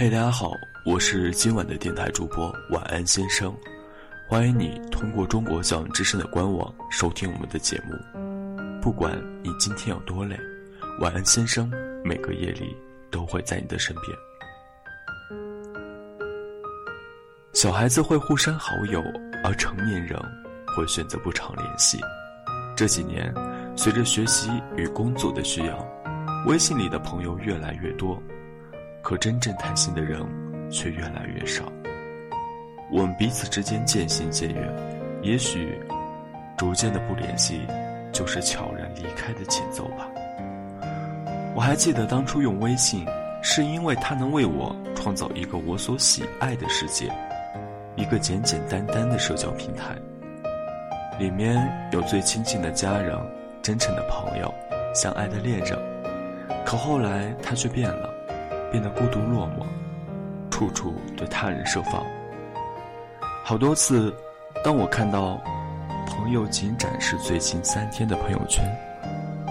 嘿，大家好，我是今晚的电台主播晚安先生，欢迎你通过中国教育之声的官网收听我们的节目。不管你今天有多累，晚安先生每个夜里都会在你的身边。小孩子会互删好友，而成年人会选择不常联系。这几年，随着学习与工作的需要，微信里的朋友越来越多。可真正谈心的人却越来越少。我们彼此之间渐行渐远，也许逐渐的不联系，就是悄然离开的前奏吧。我还记得当初用微信，是因为它能为我创造一个我所喜爱的世界，一个简简单单的社交平台，里面有最亲近的家人、真诚的朋友、相爱的恋人。可后来它却变了。变得孤独落寞，处处对他人设防。好多次，当我看到朋友仅展示最近三天的朋友圈，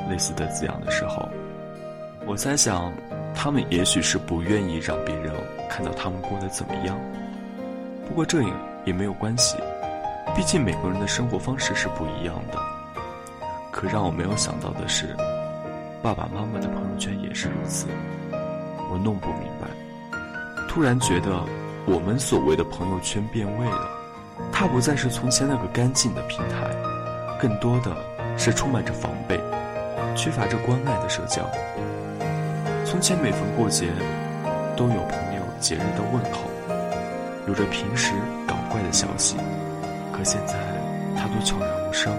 类似的字样的时候，我猜想，他们也许是不愿意让别人看到他们过得怎么样。不过这也也没有关系，毕竟每个人的生活方式是不一样的。可让我没有想到的是，爸爸妈妈的朋友圈也是如此。我弄不明白，突然觉得我们所谓的朋友圈变味了，它不再是从前那个干净的平台，更多的是充满着防备，缺乏着关爱的社交。从前每逢过节，都有朋友节日的问候，有着平时搞怪的消息，可现在它都悄然无声。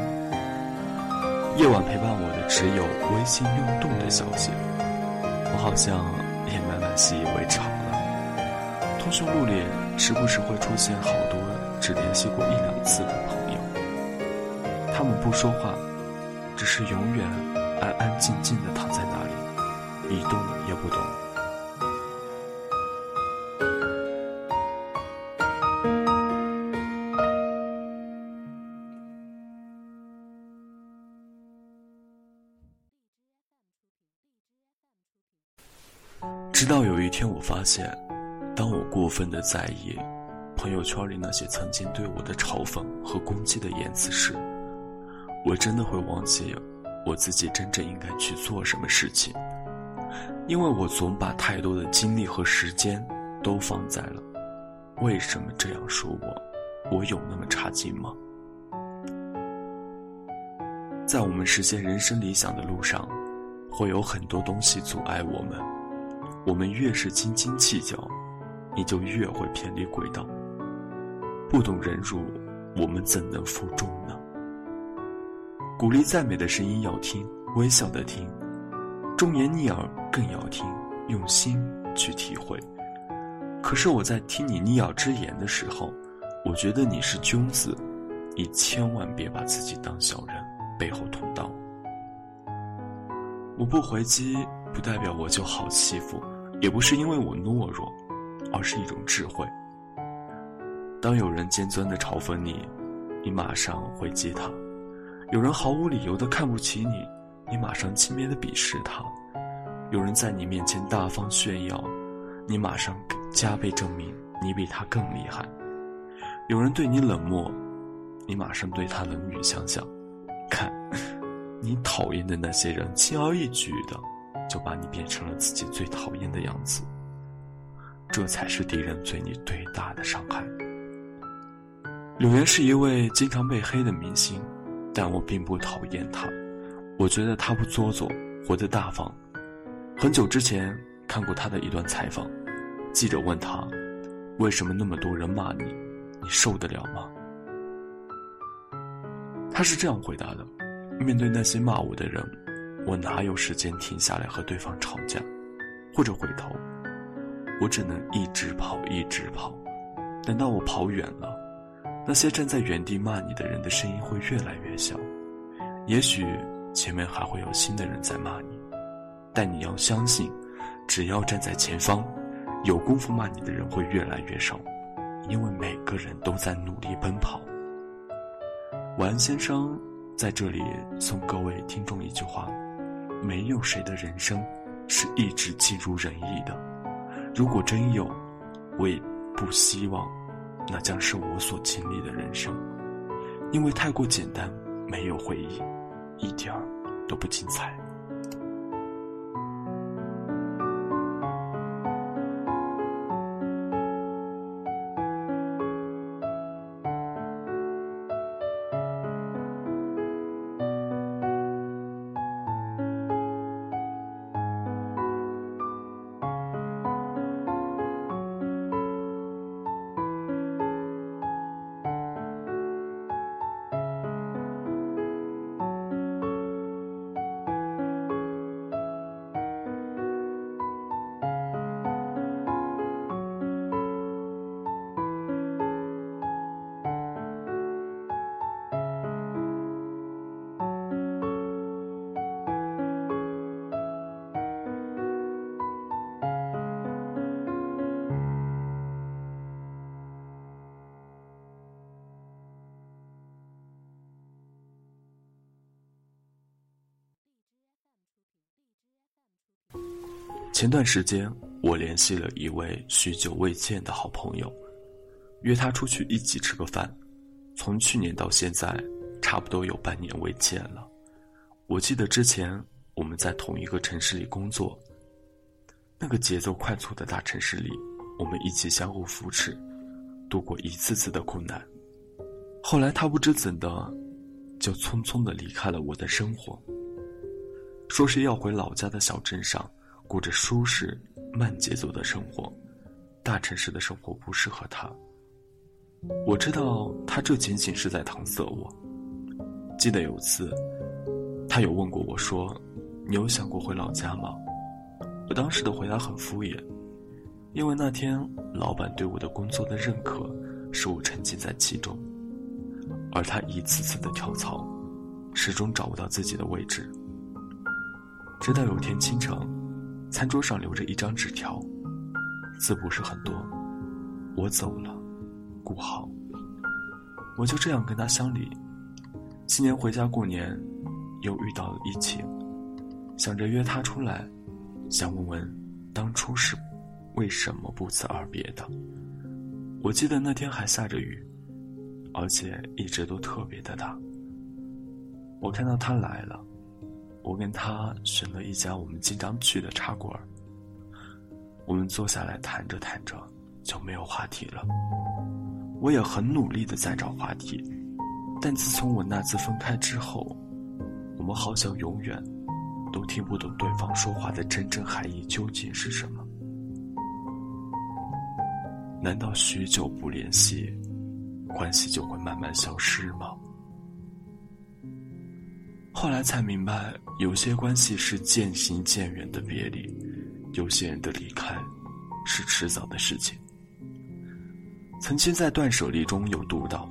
夜晚陪伴我的只有微信运动的消息，我好像。也慢慢习以为常了。通讯录里时不时会出现好多只联系过一两次的朋友，他们不说话，只是永远安安静静的躺在那里，一动也不动。直到有一天，我发现，当我过分的在意朋友圈里那些曾经对我的嘲讽和攻击的言辞时，我真的会忘记我自己真正应该去做什么事情。因为我总把太多的精力和时间都放在了“为什么这样说我？我有那么差劲吗？”在我们实现人生理想的路上，会有很多东西阻碍我们。我们越是斤斤计较，你就越会偏离轨道。不懂忍辱，我们怎能负重呢？鼓励赞美的声音要听，微笑的听；忠言逆耳更要听，用心去体会。可是我在听你逆耳之言的时候，我觉得你是君子，你千万别把自己当小人，背后捅刀。我不回击，不代表我就好欺负。也不是因为我懦弱，而是一种智慧。当有人尖钻的嘲讽你，你马上回击他；有人毫无理由的看不起你，你马上轻蔑的鄙视他；有人在你面前大方炫耀，你马上加倍证明你比他更厉害；有人对你冷漠，你马上对他冷语相向。看，你讨厌的那些人，轻而易举的。就把你变成了自己最讨厌的样子，这才是敌人对你最大的伤害。柳岩是一位经常被黑的明星，但我并不讨厌他，我觉得他不做作，活得大方。很久之前看过他的一段采访，记者问他：“为什么那么多人骂你，你受得了吗？”他是这样回答的：“面对那些骂我的人。”我哪有时间停下来和对方吵架，或者回头？我只能一直跑，一直跑。等到我跑远了，那些站在原地骂你的人的声音会越来越小。也许前面还会有新的人在骂你，但你要相信，只要站在前方，有功夫骂你的人会越来越少，因为每个人都在努力奔跑。晚安，先生，在这里送各位听众一句话。没有谁的人生是一直尽如人意的，如果真有，我也不希望那将是我所经历的人生，因为太过简单，没有回忆，一点儿都不精彩。前段时间，我联系了一位许久未见的好朋友，约他出去一起吃个饭。从去年到现在，差不多有半年未见了。我记得之前我们在同一个城市里工作，那个节奏快速的大城市里，我们一起相互扶持，度过一次次的苦难。后来他不知怎的，就匆匆的离开了我的生活，说是要回老家的小镇上。过着舒适慢节奏的生活，大城市的生活不适合他。我知道他这仅仅是在搪塞我。记得有次，他有问过我说：“你有想过回老家吗？”我当时的回答很敷衍，因为那天老板对我的工作的认可，使我沉浸在其中，而他一次次的跳槽，始终找不到自己的位置。直到有天清晨。餐桌上留着一张纸条，字不是很多。我走了，顾好。我就这样跟他相离。今年回家过年，又遇到了疫情，想着约他出来，想问问当初是为什么不辞而别的。我记得那天还下着雨，而且一直都特别的大。我看到他来了。我跟他选了一家我们经常去的茶馆我们坐下来谈着谈着就没有话题了。我也很努力的在找话题，但自从我那次分开之后，我们好像永远都听不懂对方说话的真正含义究竟是什么。难道许久不联系，关系就会慢慢消失吗？后来才明白，有些关系是渐行渐远的别离，有些人的离开是迟早的事情。曾经在断舍离中有读到：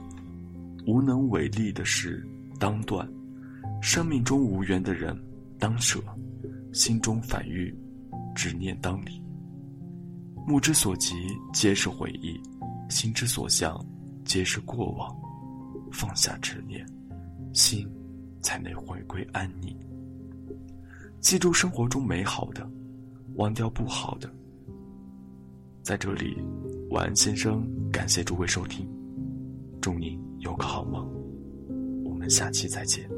无能为力的事当断，生命中无缘的人当舍，心中烦欲执念当离。目之所及皆是回忆，心之所向皆是过往。放下执念，心。才能回归安宁。记住生活中美好的，忘掉不好的。在这里，晚安先生，感谢诸位收听，祝你有个好梦。我们下期再见。